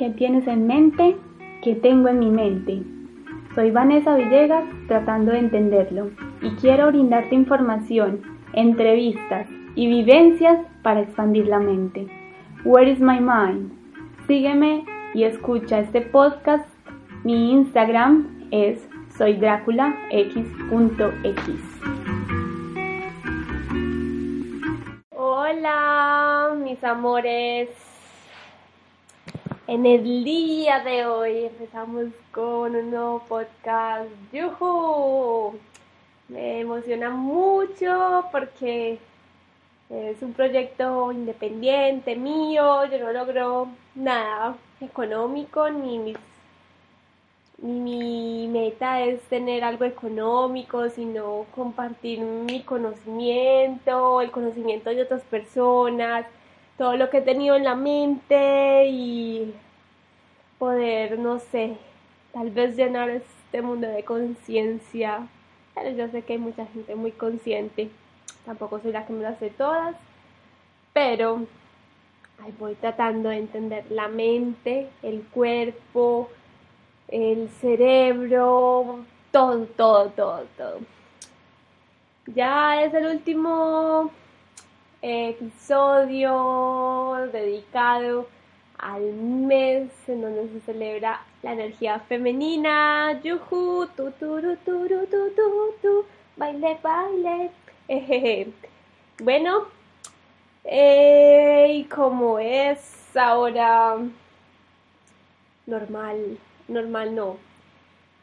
¿Qué tienes en mente? ¿Qué tengo en mi mente? Soy Vanessa Villegas tratando de entenderlo y quiero brindarte información, entrevistas y vivencias para expandir la mente. Where is my mind? Sígueme y escucha este podcast. Mi Instagram es soydráculax.x. Hola, mis amores. En el día de hoy empezamos con un nuevo podcast. ¡Yuhu! Me emociona mucho porque es un proyecto independiente mío. Yo no logro nada económico ni mis mi meta es tener algo económico, sino compartir mi conocimiento, el conocimiento de otras personas, todo lo que he tenido en la mente y poder, no sé, tal vez llenar este mundo de conciencia. Pero yo sé que hay mucha gente muy consciente, tampoco soy la que me las sé todas, pero ahí voy tratando de entender la mente, el cuerpo, el cerebro, todo, todo, todo, todo. Ya es el último episodio dedicado al mes en donde se celebra la energía femenina. Yuhu, tu, tu, tu, tu, tu, tu, tu, baile, baile. Bueno, eh, y como es ahora normal normal no.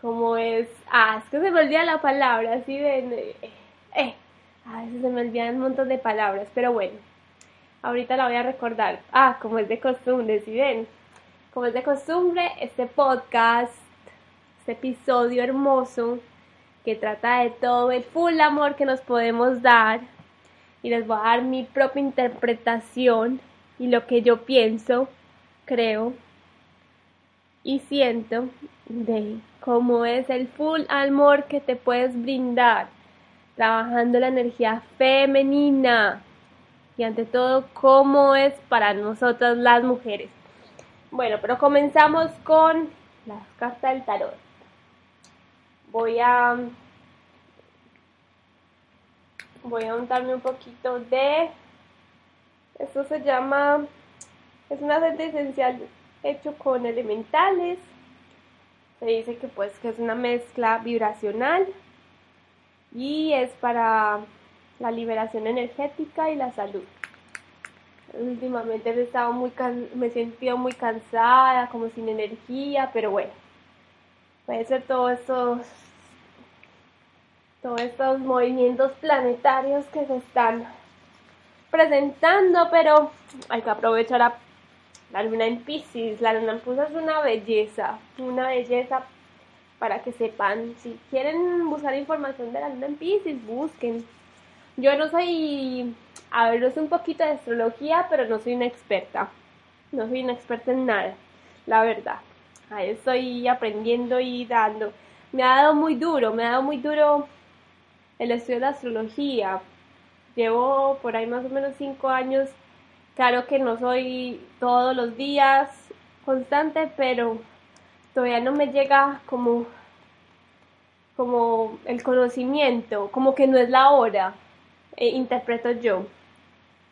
Como es, ah, es que se me olvida la palabra, así de, eh, a veces se me olvidan un montón de palabras, pero bueno, ahorita la voy a recordar. Ah, como es de costumbre, si ven, como es de costumbre, este podcast, este episodio hermoso que trata de todo el full amor que nos podemos dar. Y les voy a dar mi propia interpretación y lo que yo pienso, creo y siento de cómo es el full amor que te puedes brindar trabajando la energía femenina y ante todo cómo es para nosotras las mujeres. Bueno, pero comenzamos con las cartas del tarot. Voy a voy a untarme un poquito de esto se llama es un aceite esencial hecho con elementales. Se dice que pues que es una mezcla vibracional y es para la liberación energética y la salud. Últimamente he estado muy me he sentido muy cansada, como sin energía, pero bueno, puede ser todos estos todos estos movimientos planetarios que se están presentando, pero hay que aprovechar la luna en Pisces, la luna en Pisces es una belleza, una belleza para que sepan. Si quieren buscar información de la luna en Pisces, busquen. Yo no soy, a ver, un poquito de astrología, pero no soy una experta. No soy una experta en nada, la verdad. Ahí estoy aprendiendo y dando. Me ha dado muy duro, me ha dado muy duro el estudio de astrología. Llevo por ahí más o menos cinco años Claro que no soy todos los días constante, pero todavía no me llega como, como el conocimiento, como que no es la hora, e interpreto yo.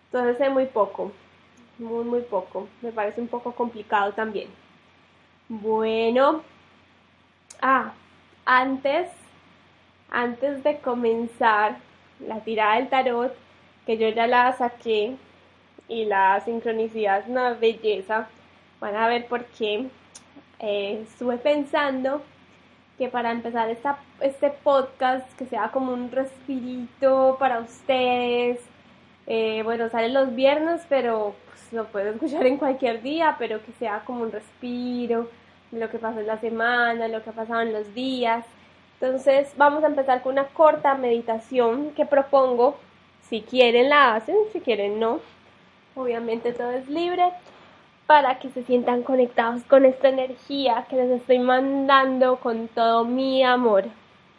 Entonces sé muy poco, muy, muy poco. Me parece un poco complicado también. Bueno, ah, antes, antes de comenzar la tirada del tarot, que yo ya la saqué, y la sincronicidad es una belleza. Van a ver por qué. Eh, estuve pensando que para empezar esta, este podcast, que sea como un respirito para ustedes. Eh, bueno, sale los viernes, pero pues, lo puedo escuchar en cualquier día, pero que sea como un respiro lo que pasó en la semana, lo que ha pasado en los días. Entonces vamos a empezar con una corta meditación que propongo. Si quieren la hacen, si quieren no. Obviamente todo es libre para que se sientan conectados con esta energía que les estoy mandando con todo mi amor.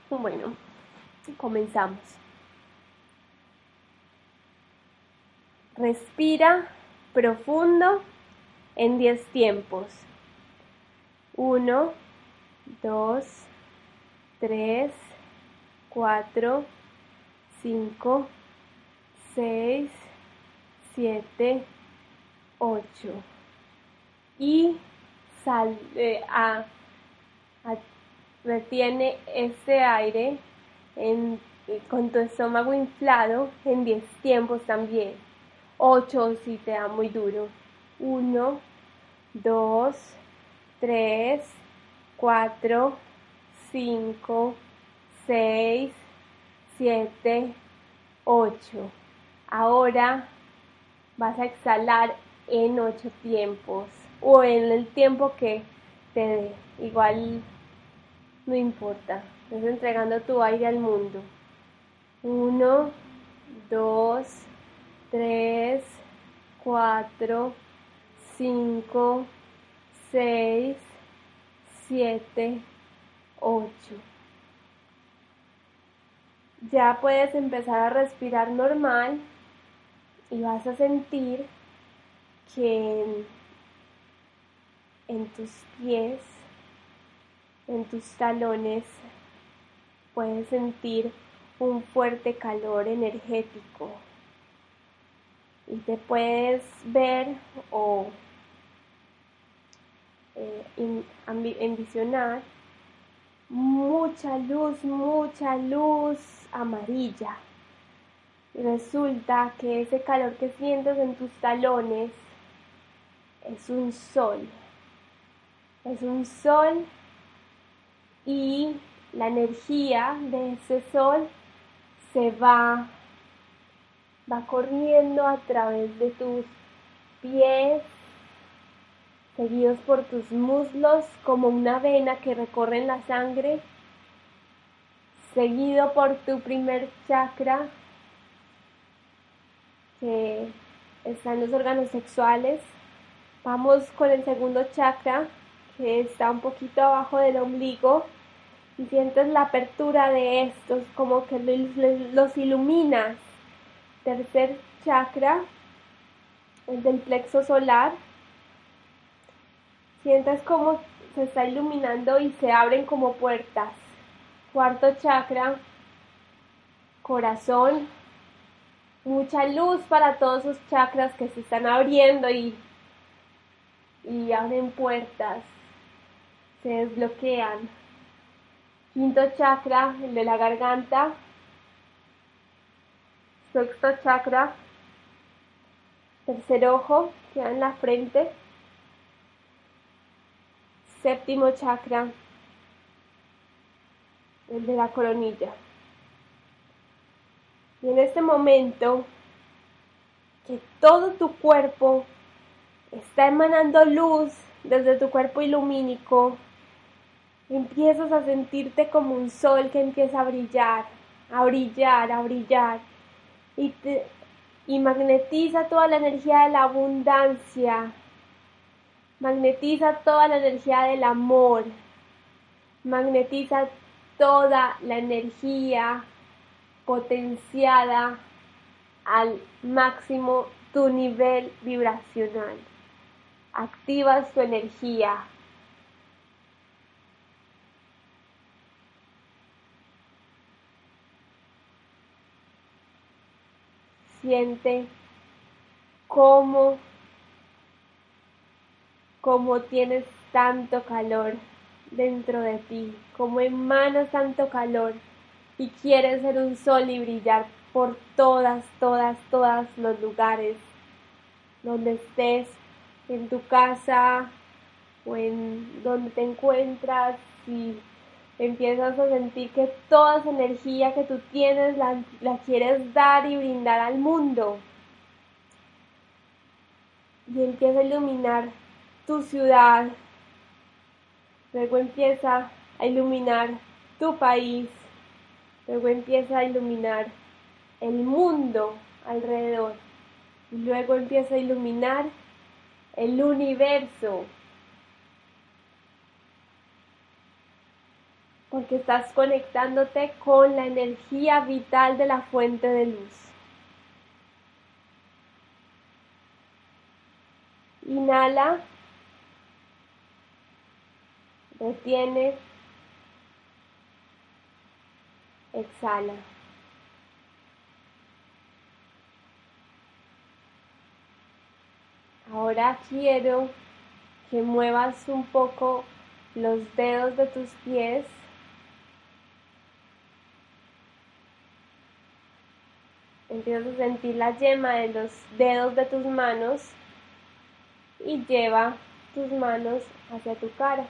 Bueno, comenzamos. Respira profundo en 10 tiempos. 1, 2, 3, 4, 5, 6, 7, 8. Y sal, eh, a, a, retiene ese aire en, con tu estómago inflado en 10 tiempos también. 8 si te da muy duro. 1, 2, 3, 4, 5, 6, 7, 8. Ahora vas a exhalar en 8 tiempos o en el tiempo que te dé. Igual no importa. Estás entregando tu aire al mundo. 1, 2, 3, 4, 5, 6, 7, 8. Ya puedes empezar a respirar normal y vas a sentir que en, tus pies, en tus talones, puedes sentir un fuerte calor energético y te puedes ver o eh, envisionar mucha luz, mucha luz amarilla. Resulta que ese calor que sientes en tus talones es un sol. Es un sol y la energía de ese sol se va, va corriendo a través de tus pies, seguidos por tus muslos como una vena que recorre la sangre, seguido por tu primer chakra, que están los órganos sexuales. Vamos con el segundo chakra, que está un poquito abajo del ombligo, y sientes la apertura de estos, como que los iluminas. Tercer chakra, el del plexo solar, Sientes como se está iluminando y se abren como puertas. Cuarto chakra, corazón, mucha luz para todos esos chakras que se están abriendo y, y abren puertas, se desbloquean. Quinto chakra, el de la garganta. Sexto chakra, tercer ojo, queda en la frente séptimo chakra, el de la coronilla. Y en este momento que todo tu cuerpo está emanando luz desde tu cuerpo ilumínico, empiezas a sentirte como un sol que empieza a brillar, a brillar, a brillar. Y, y magnetiza toda la energía de la abundancia Magnetiza toda la energía del amor. Magnetiza toda la energía potenciada al máximo tu nivel vibracional. Activas tu energía. Siente cómo cómo tienes tanto calor dentro de ti, cómo emanas tanto calor y quieres ser un sol y brillar por todas, todas, todas los lugares donde estés, en tu casa o en donde te encuentras y empiezas a sentir que toda esa energía que tú tienes la, la quieres dar y brindar al mundo. Y empieza a iluminar tu ciudad. Luego empieza a iluminar tu país. Luego empieza a iluminar el mundo alrededor. Y luego empieza a iluminar el universo. Porque estás conectándote con la energía vital de la fuente de luz. Inhala Retiene. Exhala. Ahora quiero que muevas un poco los dedos de tus pies. Empiezas a sentir la yema de los dedos de tus manos y lleva tus manos hacia tu cara.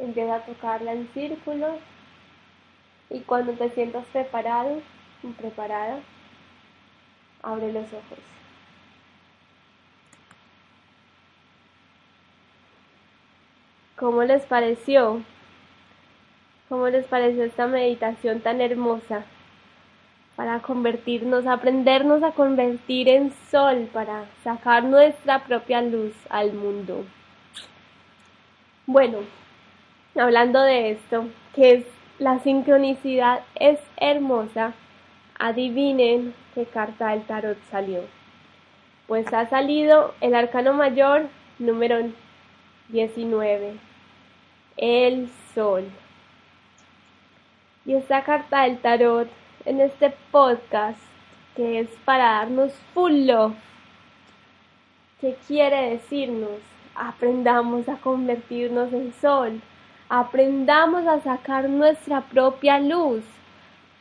Empieza a tocarla en círculos y cuando te sientas preparado preparada, abre los ojos. ¿Cómo les pareció? ¿Cómo les pareció esta meditación tan hermosa? Para convertirnos, aprendernos a convertir en sol, para sacar nuestra propia luz al mundo. Bueno, hablando de esto, que es la sincronicidad es hermosa, adivinen qué carta del tarot salió. Pues ha salido el arcano mayor número 19 el sol. Y esta carta del tarot en este podcast que es para darnos full love, que quiere decirnos, aprendamos a convertirnos en sol, aprendamos a sacar nuestra propia luz,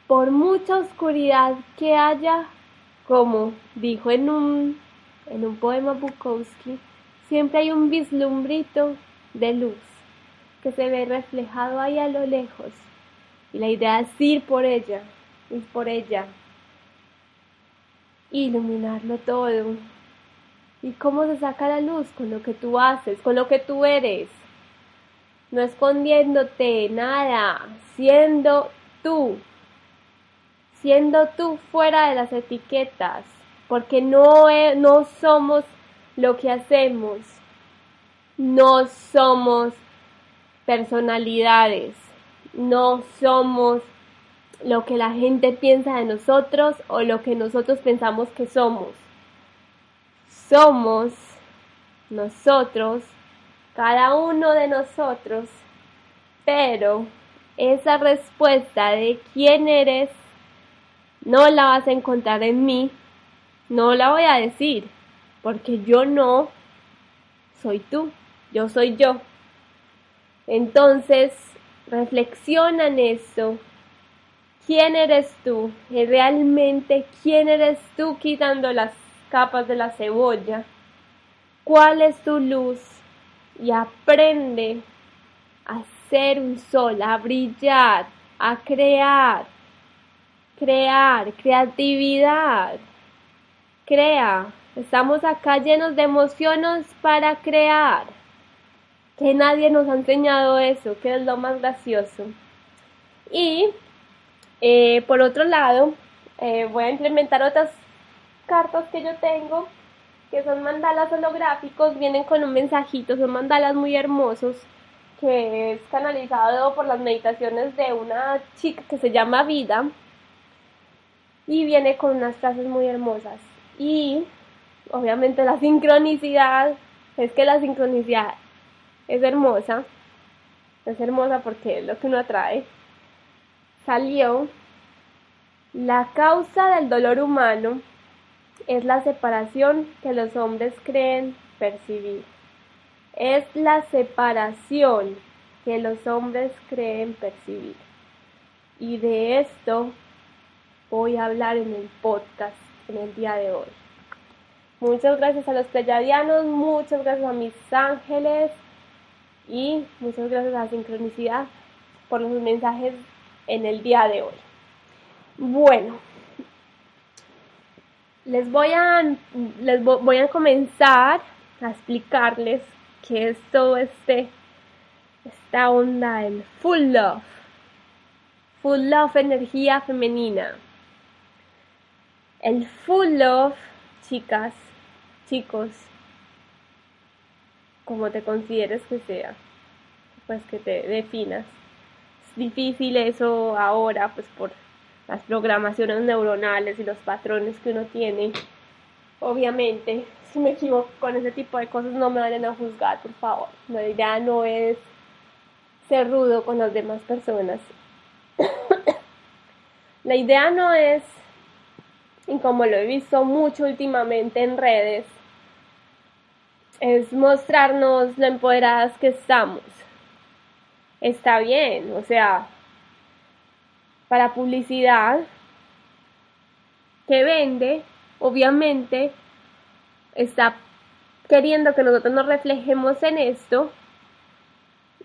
por mucha oscuridad que haya, como dijo en un, en un poema Bukowski, siempre hay un vislumbrito de luz que se ve reflejado ahí a lo lejos. Y la idea es ir por ella, ir por ella, iluminarlo todo. ¿Y cómo se saca la luz? Con lo que tú haces, con lo que tú eres. No escondiéndote nada, siendo tú. Siendo tú fuera de las etiquetas, porque no, no somos lo que hacemos. No somos personalidades, no somos lo que la gente piensa de nosotros o lo que nosotros pensamos que somos. Somos nosotros, cada uno de nosotros, pero esa respuesta de quién eres no la vas a encontrar en mí, no la voy a decir, porque yo no soy tú, yo soy yo. Entonces, reflexiona en eso. ¿Quién eres tú? ¿Realmente quién eres tú quitando las capas de la cebolla? ¿Cuál es tu luz? Y aprende a ser un sol, a brillar, a crear. Crear, creatividad. Crea. Estamos acá llenos de emociones para crear que nadie nos ha enseñado eso, que es lo más gracioso. Y eh, por otro lado, eh, voy a implementar otras cartas que yo tengo, que son mandalas holográficos, vienen con un mensajito, son mandalas muy hermosos, que es canalizado por las meditaciones de una chica que se llama Vida, y viene con unas frases muy hermosas. Y obviamente la sincronicidad, es que la sincronicidad es hermosa, es hermosa porque es lo que uno atrae, salió la causa del dolor humano es la separación que los hombres creen percibir. Es la separación que los hombres creen percibir. Y de esto voy a hablar en el podcast en el día de hoy. Muchas gracias a los pleyadianos, muchas gracias a mis ángeles, y muchas gracias a Sincronicidad por los mensajes en el día de hoy. Bueno, les voy a, les voy a comenzar a explicarles qué es todo este, esta onda del full love. Full love, energía femenina. El full love, chicas, chicos, como te consideres que sea, pues que te definas. Es difícil eso ahora, pues por las programaciones neuronales y los patrones que uno tiene, Obviamente, si me equivoco con ese tipo de cosas, no me vayan a juzgar, por favor. La idea no es ser rudo con las demás personas. la idea no es, y como lo he visto mucho últimamente en redes, es mostrarnos lo empoderadas que estamos. Está bien, o sea, para publicidad que vende, obviamente está queriendo que nosotros nos reflejemos en esto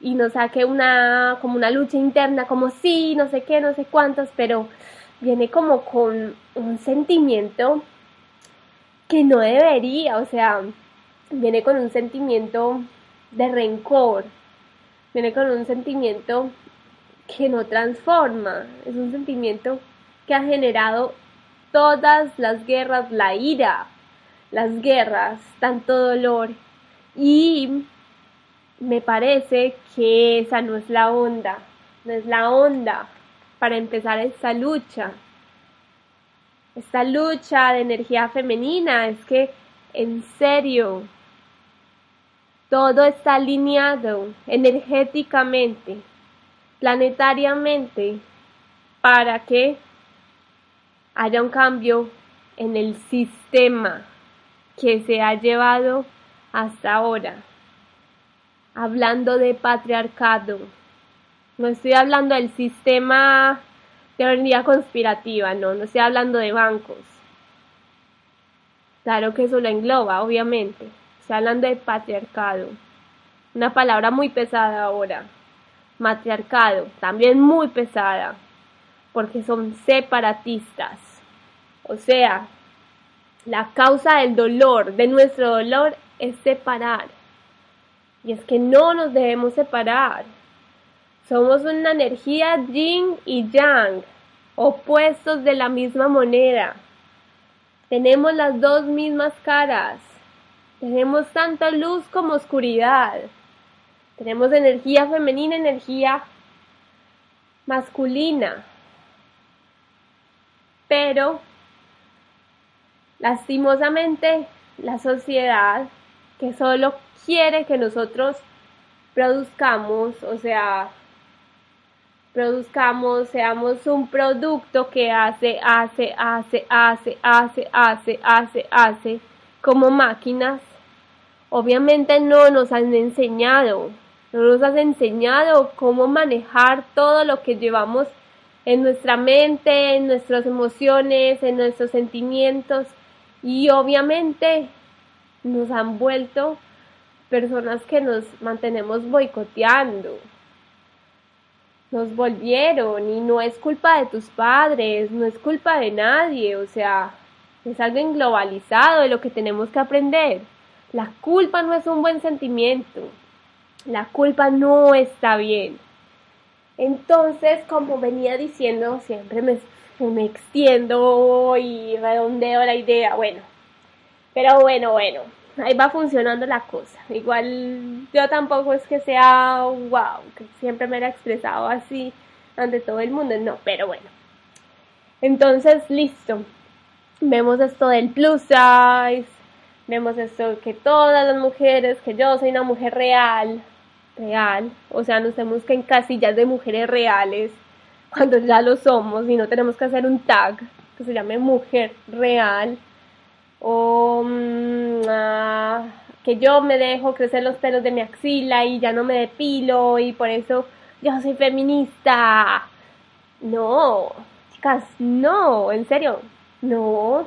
y nos saque una como una lucha interna como sí, no sé qué, no sé cuántos, pero viene como con un sentimiento que no debería, o sea, viene con un sentimiento de rencor, viene con un sentimiento que no transforma, es un sentimiento que ha generado todas las guerras, la ira, las guerras, tanto dolor y me parece que esa no es la onda, no es la onda para empezar esta lucha. Esta lucha de energía femenina es que en serio todo está alineado energéticamente, planetariamente, para que haya un cambio en el sistema que se ha llevado hasta ahora. Hablando de patriarcado, no estoy hablando del sistema teoría conspirativa, no, no estoy hablando de bancos. Claro que eso lo engloba, obviamente. Estoy hablando de patriarcado. Una palabra muy pesada ahora. Matriarcado, también muy pesada, porque son separatistas. O sea, la causa del dolor, de nuestro dolor, es separar. Y es que no nos debemos separar. Somos una energía yin y yang, opuestos de la misma moneda. Tenemos las dos mismas caras. Tenemos tanto luz como oscuridad. Tenemos energía femenina, energía masculina. Pero Lastimosamente, la sociedad que solo quiere que nosotros produzcamos, o sea, produzcamos, seamos un producto que hace, hace, hace, hace, hace, hace, hace, hace, como máquinas, obviamente no nos han enseñado, no nos has enseñado cómo manejar todo lo que llevamos en nuestra mente, en nuestras emociones, en nuestros sentimientos, y obviamente nos han vuelto personas que nos mantenemos boicoteando. Nos volvieron y no es culpa de tus padres, no es culpa de nadie, o sea, es algo globalizado de lo que tenemos que aprender. La culpa no es un buen sentimiento, la culpa no está bien. Entonces, como venía diciendo, siempre me me extiendo y redondeo la idea, bueno. Pero bueno, bueno, ahí va funcionando la cosa. Igual yo tampoco es que sea wow, que siempre me he expresado así ante todo el mundo, no, pero bueno. Entonces, listo. Vemos esto del plus size, vemos esto que todas las mujeres, que yo soy una mujer real, real, o sea, nos tenemos que en casillas de mujeres reales cuando ya lo somos y no tenemos que hacer un tag que se llame mujer real o mm, ah, que yo me dejo crecer los pelos de mi axila y ya no me depilo y por eso yo soy feminista. No, chicas, no, en serio, no.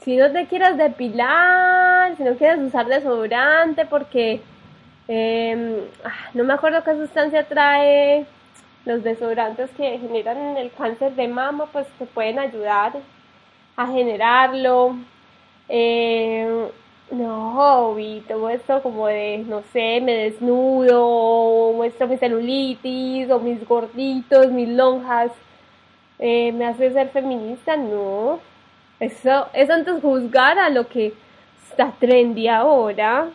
Si no te quieres depilar, si no quieres usar desodorante porque ah, no me acuerdo qué sustancia trae los desodorantes que generan el cáncer de mama, pues te pueden ayudar a generarlo. Eh, no, y todo esto como de, no sé, me desnudo, muestro mi celulitis, o mis gorditos, mis lonjas, eh, me hace ser feminista, no. Eso, eso antes juzgar a lo que está trendy ahora.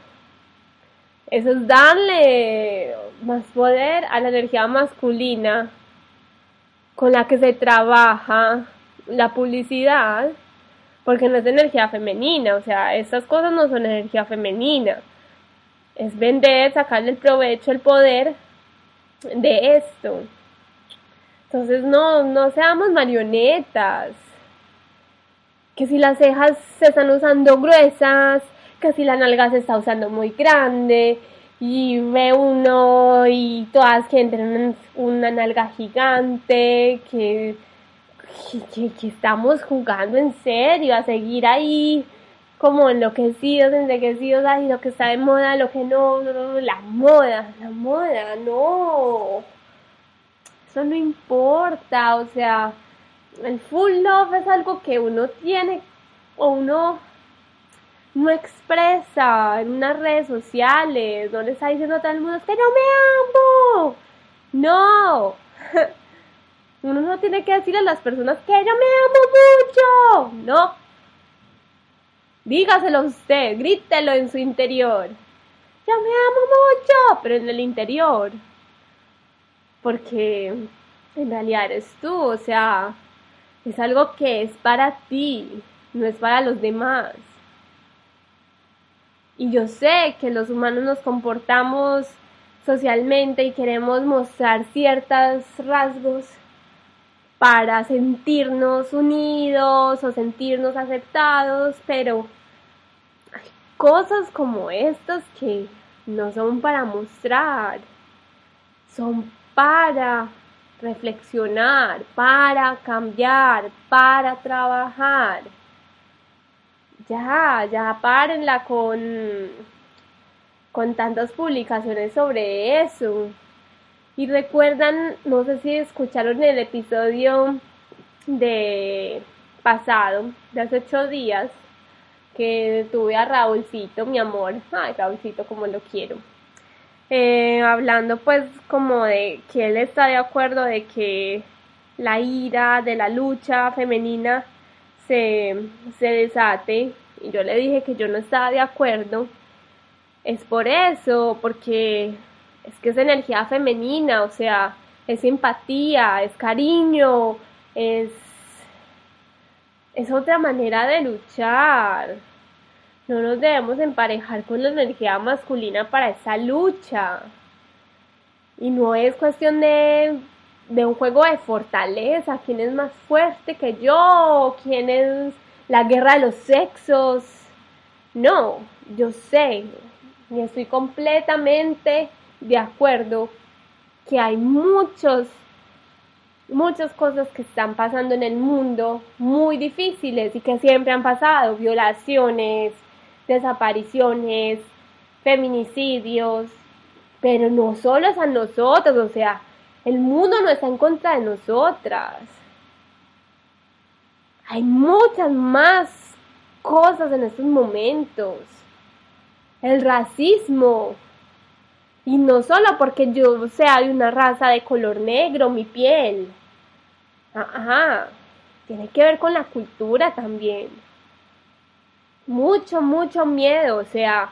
Eso es darle más poder a la energía masculina con la que se trabaja la publicidad, porque no es energía femenina, o sea, estas cosas no son energía femenina. Es vender, sacarle el provecho, el poder de esto. Entonces no, no seamos marionetas. Que si las cejas se están usando gruesas, que si la nalga se está usando muy grande, y ve uno y todas que entran una nalga gigante, que, que, estamos jugando en serio, a seguir ahí como enloquecidos, enloquecidos, lo que está de moda, lo que no, no, la moda, la moda, no. Eso no importa, o sea, el full love es algo que uno tiene o uno no expresa en unas redes sociales, no le está diciendo a todo el mundo que no me amo. No. Uno no tiene que decirle a las personas que yo me amo mucho. No. Dígaselo usted, grítelo en su interior. Yo me amo mucho, pero en el interior. Porque en realidad eres tú, o sea, es algo que es para ti, no es para los demás. Y yo sé que los humanos nos comportamos socialmente y queremos mostrar ciertos rasgos para sentirnos unidos o sentirnos aceptados, pero hay cosas como estas que no son para mostrar, son para reflexionar, para cambiar, para trabajar. Ya, ya párenla con, con tantas publicaciones sobre eso. Y recuerdan, no sé si escucharon el episodio de pasado, de hace ocho días, que tuve a Raúlcito, mi amor, ay Raúlcito como lo quiero, eh, hablando pues como de que él está de acuerdo de que la ira de la lucha femenina se, se desate y yo le dije que yo no estaba de acuerdo, es por eso, porque es que es energía femenina, o sea, es simpatía, es cariño, es, es otra manera de luchar. No nos debemos emparejar con la energía masculina para esa lucha. Y no es cuestión de de un juego de fortaleza, quién es más fuerte que yo, quién es la guerra de los sexos. No, yo sé y estoy completamente de acuerdo que hay muchos, muchas cosas que están pasando en el mundo muy difíciles y que siempre han pasado, violaciones, desapariciones, feminicidios, pero no solo es a nosotros, o sea, el mundo no está en contra de nosotras. Hay muchas más cosas en estos momentos. El racismo. Y no solo porque yo sea de una raza de color negro, mi piel. Ajá. Tiene que ver con la cultura también. Mucho, mucho miedo. O sea,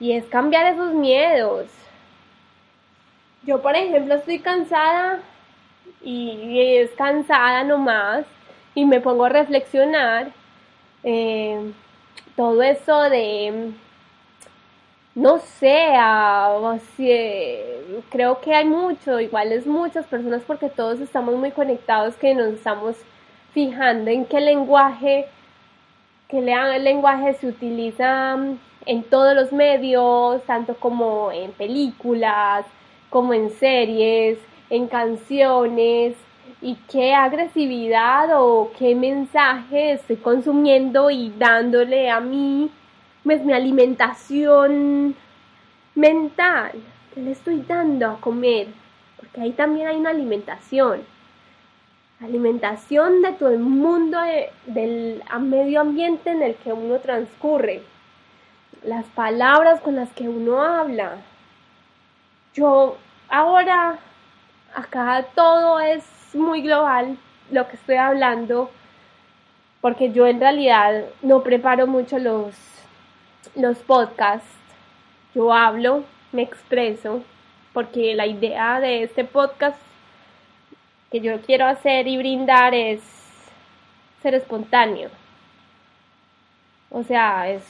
y es cambiar esos miedos. Yo, por ejemplo, estoy cansada y es cansada nomás y me pongo a reflexionar eh, todo eso de, no sé, creo que hay mucho, igual es muchas personas porque todos estamos muy conectados que nos estamos fijando en qué lenguaje, qué lenguaje se utiliza en todos los medios, tanto como en películas, como en series, en canciones, y qué agresividad o qué mensaje estoy consumiendo y dándole a mí, pues mi alimentación mental, ¿qué le estoy dando a comer? Porque ahí también hay una alimentación. Alimentación de todo el mundo, del medio ambiente en el que uno transcurre. Las palabras con las que uno habla, yo ahora, acá todo es muy global lo que estoy hablando, porque yo en realidad no preparo mucho los, los podcasts. Yo hablo, me expreso, porque la idea de este podcast que yo quiero hacer y brindar es ser espontáneo. O sea, es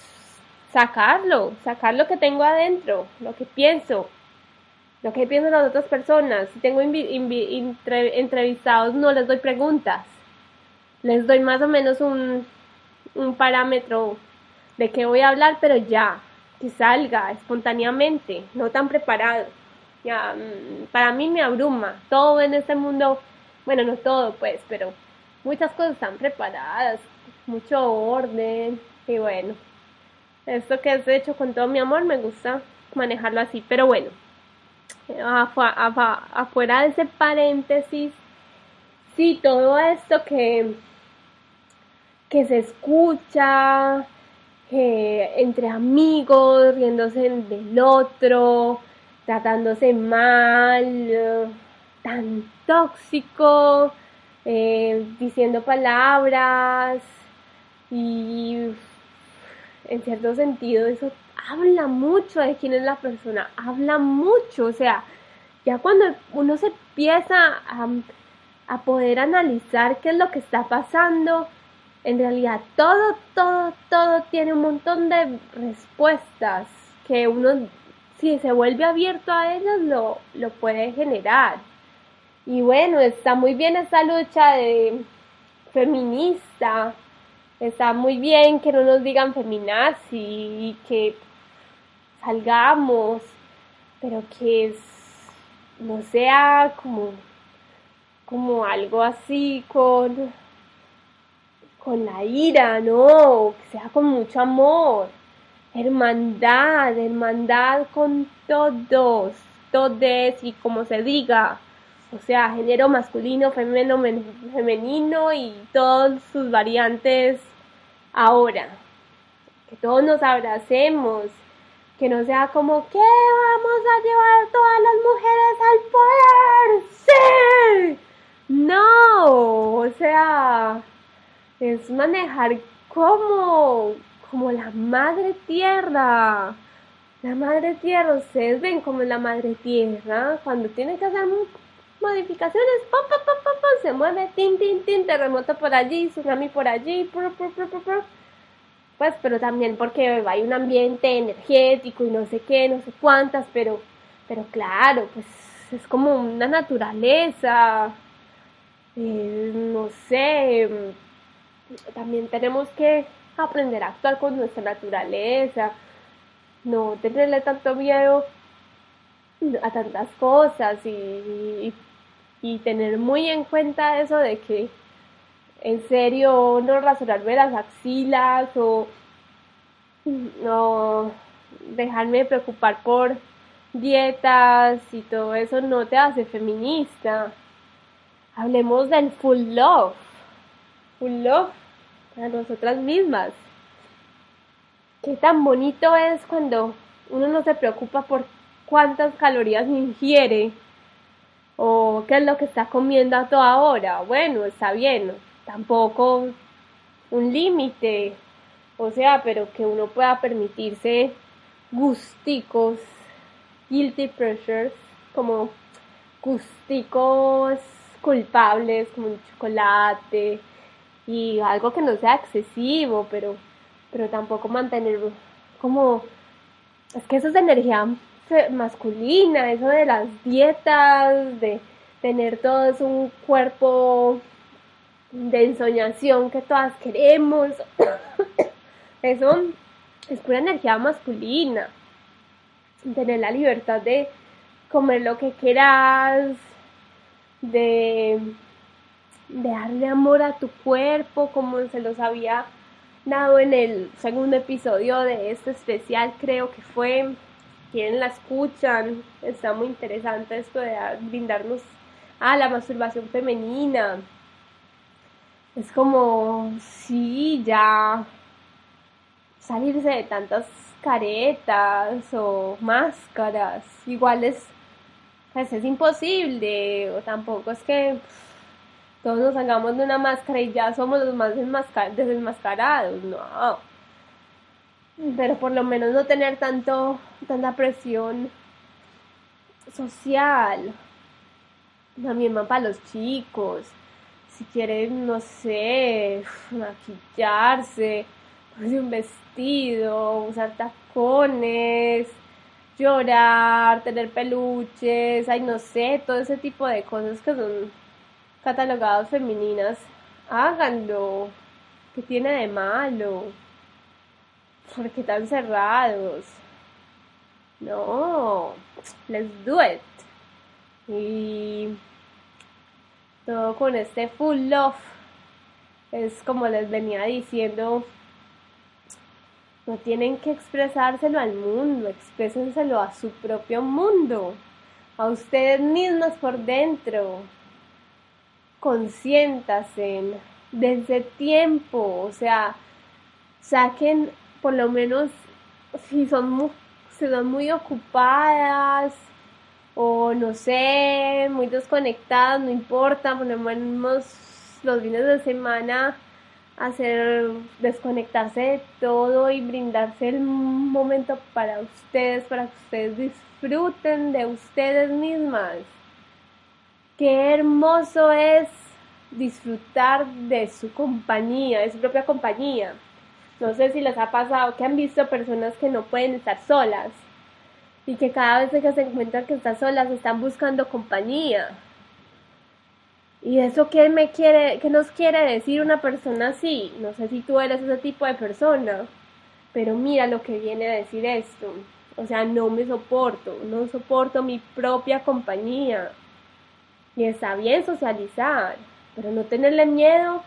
sacarlo, sacar lo que tengo adentro, lo que pienso, lo que piensan las otras personas. Si tengo entrevistados, no les doy preguntas. Les doy más o menos un, parámetro de qué voy a hablar, pero ya, que salga espontáneamente, no tan preparado. Ya, mm, para mí me abruma. Todo en este mundo, bueno, no todo pues, pero muchas cosas están preparadas, mucho orden y bueno, esto que es hecho con todo mi amor me gusta manejarlo así, pero bueno, afuera de ese paréntesis, sí, todo esto que, que se escucha, entre amigos, riéndose del otro, tratándose mal, tan tóxico, eh, diciendo palabras y en cierto sentido eso habla mucho de quién es la persona, habla mucho, o sea, ya cuando uno se empieza a, a poder analizar qué es lo que está pasando, en realidad todo, todo, todo tiene un montón de respuestas que uno, si se vuelve abierto a ellas, lo, lo puede generar. Y bueno, está muy bien esa lucha de feminista, está muy bien que no nos digan feminazi y que salgamos, pero que no sea como, como algo así con, con la ira, no, que sea con mucho amor, hermandad, hermandad con todos, todes y como se diga o sea, género masculino, femenino, femenino y todas sus variantes ahora. Que todos nos abracemos, que no sea como que vamos a llevar todas las mujeres al poder. Sí. No, o sea, es manejar como como la madre tierra. La madre tierra, ustedes ven como la madre tierra cuando tiene que hacer modificaciones, pam, pam, se mueve, tin, tin, tin, terremoto por allí, tsunami por allí, pues, pero también porque hay un ambiente energético y no sé qué, no sé cuántas, pero, pero claro, pues es como una naturaleza, eh, no sé, también tenemos que aprender a actuar con nuestra naturaleza, no tenerle tanto miedo a tantas cosas y tener muy en cuenta eso de que en serio no rasurarme las axilas o no dejarme preocupar por dietas y todo eso no te hace feminista. Hablemos del full love. Full love para nosotras mismas. Qué tan bonito es cuando uno no se preocupa por cuántas calorías ingiere o qué es lo que está comiendo a toda hora. Bueno, está bien, tampoco un límite, o sea, pero que uno pueda permitirse gusticos, guilty pleasures, como gusticos culpables, como un chocolate y algo que no sea excesivo, pero, pero tampoco mantener como, es que eso es energía masculina, eso de las dietas, de tener todos un cuerpo de ensoñación que todas queremos. Eso es pura energía masculina. Tener la libertad de comer lo que quieras, de, de darle amor a tu cuerpo, como se los había dado en el segundo episodio de este especial, creo que fue quien la escuchan. Está muy interesante esto de brindarnos a la masturbación femenina. Es como, sí, ya salirse de tantas caretas o máscaras. Igual es, pues es imposible, o tampoco es que todos nos hagamos de una máscara y ya somos los más desmascarados, no pero por lo menos no tener tanto, tanta presión social. También para los chicos. Si quieren, no sé, maquillarse ponerse un vestido, usar tacones, llorar, tener peluches, ay no sé, todo ese tipo de cosas que son catalogadas femeninas, háganlo. ¿Qué tiene de malo? ¿Por qué tan cerrados? No, let's do it. Y todo con este full love. Es como les venía diciendo, no tienen que expresárselo al mundo, exprésenselo a su propio mundo, a ustedes mismas por dentro. Consiéntasen desde tiempo, o sea, saquen por lo menos si son muy, si son muy ocupadas o no sé, muy desconectadas, no importa, por lo menos los fines de semana hacer desconectarse de todo y brindarse el momento para ustedes, para que ustedes disfruten de ustedes mismas. Qué hermoso es disfrutar de su compañía, de su propia compañía. No sé si les ha pasado que han visto personas que no pueden estar solas y que cada vez que se encuentran que están solas están buscando compañía. ¿Y eso qué me quiere, qué nos quiere decir una persona así? No sé si tú eres ese tipo de persona, pero mira lo que viene a decir esto. O sea, no me soporto, no soporto mi propia compañía. Y está bien socializar, pero no tenerle miedo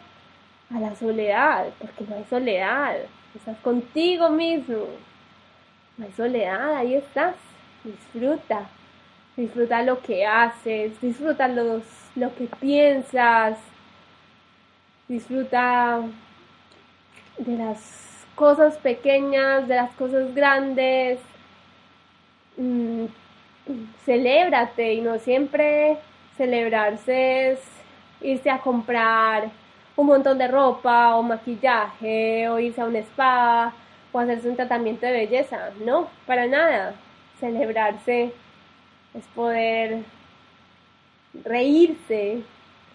a la soledad, porque no hay soledad, estás contigo mismo, no hay soledad, ahí estás, disfruta, disfruta lo que haces, disfruta los, lo que piensas, disfruta de las cosas pequeñas, de las cosas grandes, mm, y no siempre celebrarse es irse a comprar un montón de ropa o maquillaje o irse a un spa o hacerse un tratamiento de belleza. No, para nada. Celebrarse es poder reírse.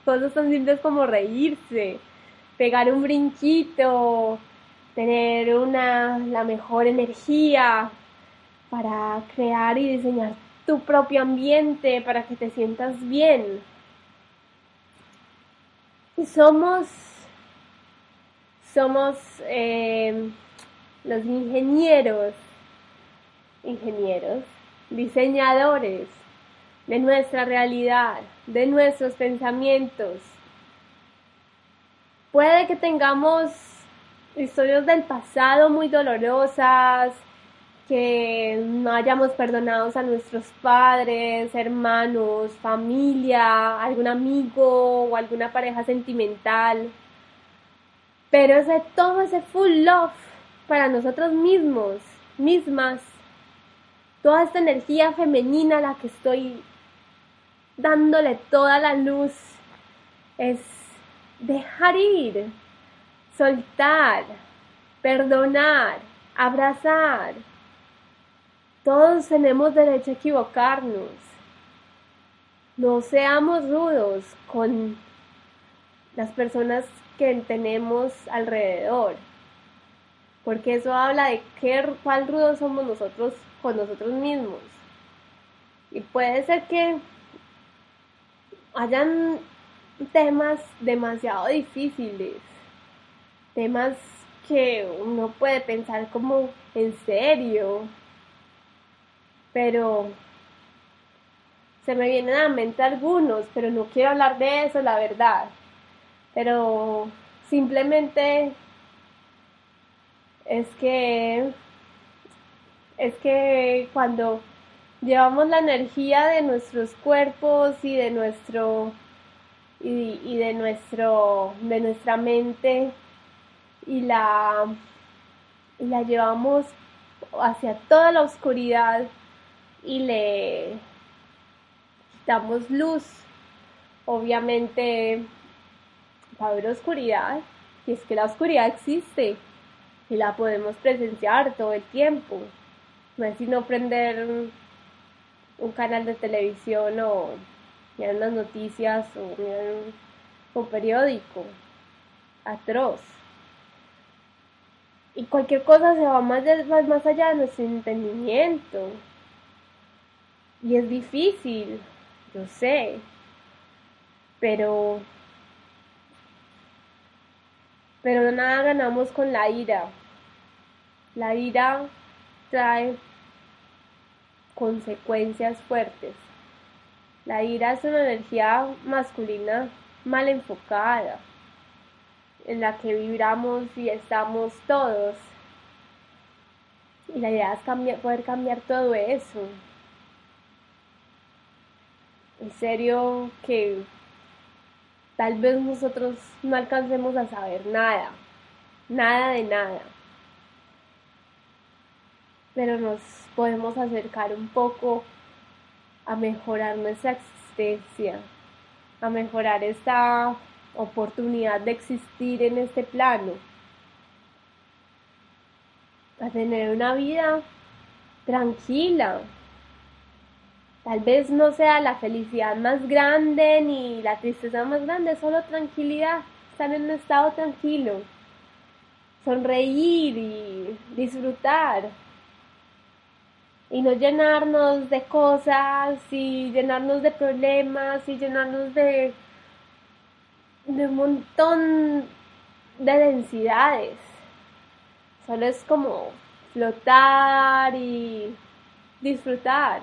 Cosas tan simples como reírse, pegar un brinquito, tener una, la mejor energía para crear y diseñar tu propio ambiente para que te sientas bien somos, somos eh, los ingenieros, ingenieros, diseñadores de nuestra realidad, de nuestros pensamientos. Puede que tengamos historias del pasado muy dolorosas, que no hayamos perdonado a nuestros padres, hermanos, familia, algún amigo o alguna pareja sentimental. Pero ese todo ese full love para nosotros mismos, mismas, toda esta energía femenina a la que estoy dándole toda la luz es dejar ir, soltar, perdonar, abrazar todos tenemos derecho a equivocarnos. No seamos rudos con las personas que tenemos alrededor, porque eso habla de qué, cuál rudos somos nosotros con nosotros mismos. Y puede ser que hayan temas demasiado difíciles, temas que uno puede pensar como en serio, pero se me vienen a la mente algunos, pero no quiero hablar de eso, la verdad. Pero simplemente es que es que cuando llevamos la energía de nuestros cuerpos y de nuestro y, y de nuestro de nuestra mente y la y la llevamos hacia toda la oscuridad y le damos luz, obviamente va a haber oscuridad, y es que la oscuridad existe y la podemos presenciar todo el tiempo. No es sino prender un, canal de televisión o mirar las noticias o mirar un periódico atroz. Y cualquier cosa se va más, más, más allá de nuestro entendimiento. Y es difícil, yo sé. Pero pero nada ganamos con la ira. La ira trae consecuencias fuertes. La ira es una energía masculina mal enfocada, en la que vibramos y estamos todos. Y la idea es poder cambiar todo eso. En serio que tal vez nosotros no alcancemos a saber nada, nada de nada. Pero nos podemos acercar un poco a mejorar nuestra existencia, a mejorar esta oportunidad de existir en este plano, a tener una vida tranquila, Tal vez no sea la felicidad más grande ni la tristeza más grande, solo tranquilidad, estar en un estado tranquilo, sonreír y disfrutar. Y no llenarnos de cosas y llenarnos de problemas y llenarnos de, de un montón de densidades. Solo es como flotar y disfrutar.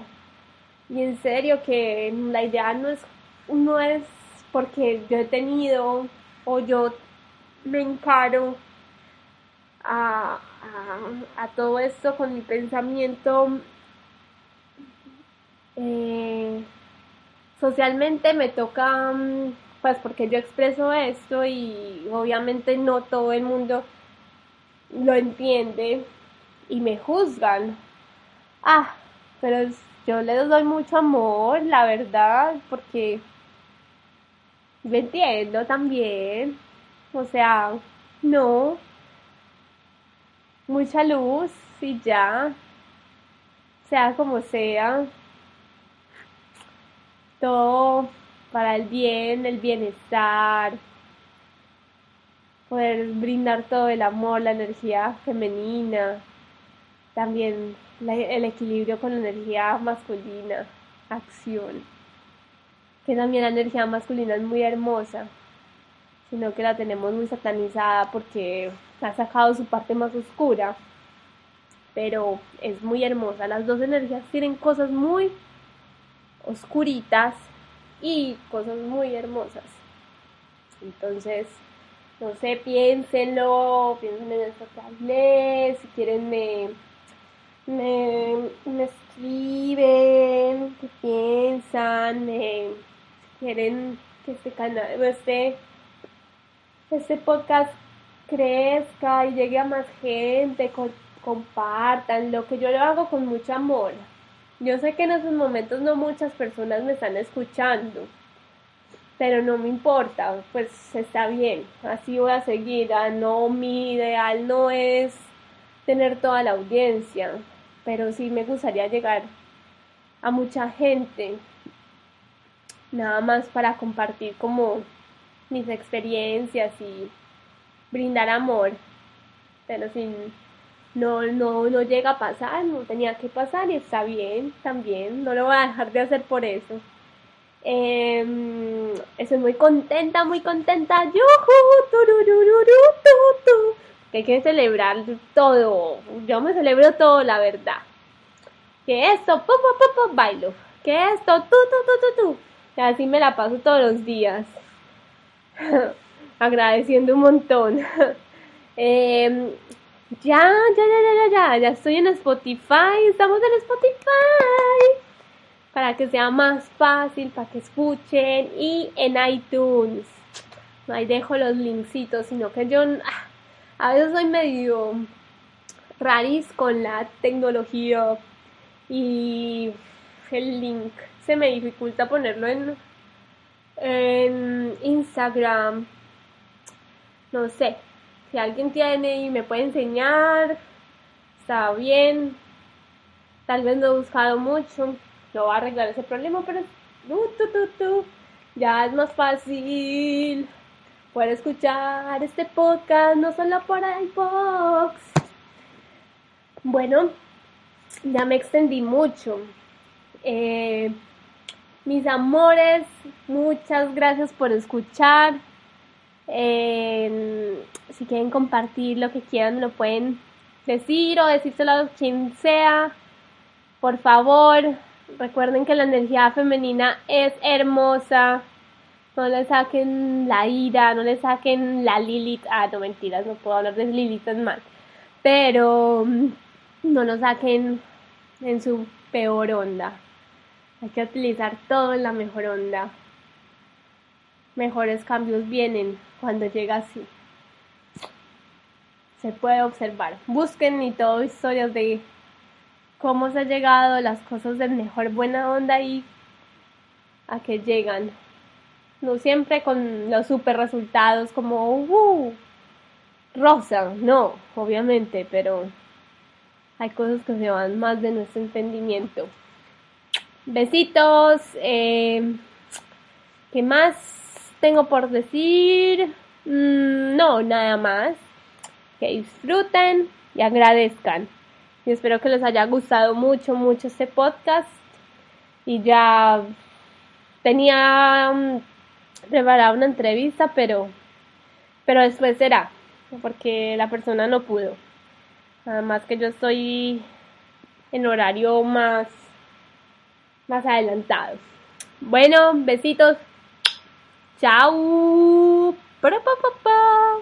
Y en serio que la idea no es, no es porque yo he tenido o yo me encaro a, todo esto con mi pensamiento. Eh, socialmente me toca, pues porque yo expreso esto y obviamente no todo el mundo lo entiende y me juzgan. Ah, pero yo les doy mucho amor, la verdad, porque me entiendo también. O sea, no. Mucha luz y ya. Sea como sea. Todo para el bien, el bienestar. Poder brindar todo el amor, la energía femenina. También el equilibrio con la energía masculina, acción. Que también la energía masculina es muy hermosa, sino que la tenemos muy satanizada porque ha sacado su parte más oscura. Pero es muy hermosa. Las dos energías tienen cosas muy oscuritas y cosas muy hermosas. Entonces, no sé, piénsenlo, piensen en esto tal si quieren me me, me escriben, qué piensan, me, quieren que este canal, este, este podcast crezca y llegue a más gente, compartan, lo que yo lo hago con mucho amor. Yo sé que en esos momentos no muchas personas me están escuchando, pero no me importa, pues está bien, así voy a seguir. Ah, no, mi ideal no es tener toda la audiencia, pero sí me gustaría llegar a mucha gente, nada más para compartir como mis experiencias y brindar amor, pero sin no, no, no llega a pasar, no tenía que pasar y está bien también, no lo voy a dejar de hacer por eso. Eh, estoy muy contenta, muy contenta. Que hay que celebrar todo. Yo me celebro todo, la verdad. Que esto, pu, pu, bailo. Que esto, tú, tú, tú, tú, tú. Y así me la paso todos los días. Agradeciendo un montón. Em, ya, ya, ya, ya, ya, ya estoy en Spotify. Estamos en Spotify. Para que sea más fácil, para que escuchen. Y en iTunes. Ahí dejo los linksitos, sino que yo ah, a veces soy medio raris con la tecnología y el link se me dificulta ponerlo en, Instagram. No sé, si alguien tiene y me puede enseñar, está bien. Tal vez no he buscado mucho, no va a arreglar ese problema, pero ya es más fácil escuchar este podcast, no solo por iBox. Bueno, ya me extendí mucho. Eh, mis amores, muchas gracias por escuchar. Eh, si quieren compartir lo que quieran, lo pueden decir o decírselo a quien sea. Por favor, recuerden que la energía femenina es hermosa. No le saquen la ira, no le saquen la Lilith. Ah, no mentiras, no puedo hablar de Lilith, es mal. Pero mm, no nos saquen en su peor onda. Hay que utilizar todo en la mejor onda. Mejores cambios vienen cuando llega así. Se puede observar. Busquen y todo historias de cómo se ha llegado, las cosas de mejor buena onda y a que llegan. No siempre con los super resultados como uh, rosa, no, obviamente, pero hay cosas que se van más de nuestro entendimiento. Besitos. Eh, ¿Qué más tengo por decir? Mm, no, nada más. Que disfruten y agradezcan. Y espero que les haya gustado mucho, mucho este podcast. Y ya tenía preparada una entrevista, pero, pero después será, porque la persona no pudo. Además que yo estoy en horario más, más adelantado. Bueno, besitos. Chao. Pa, pa,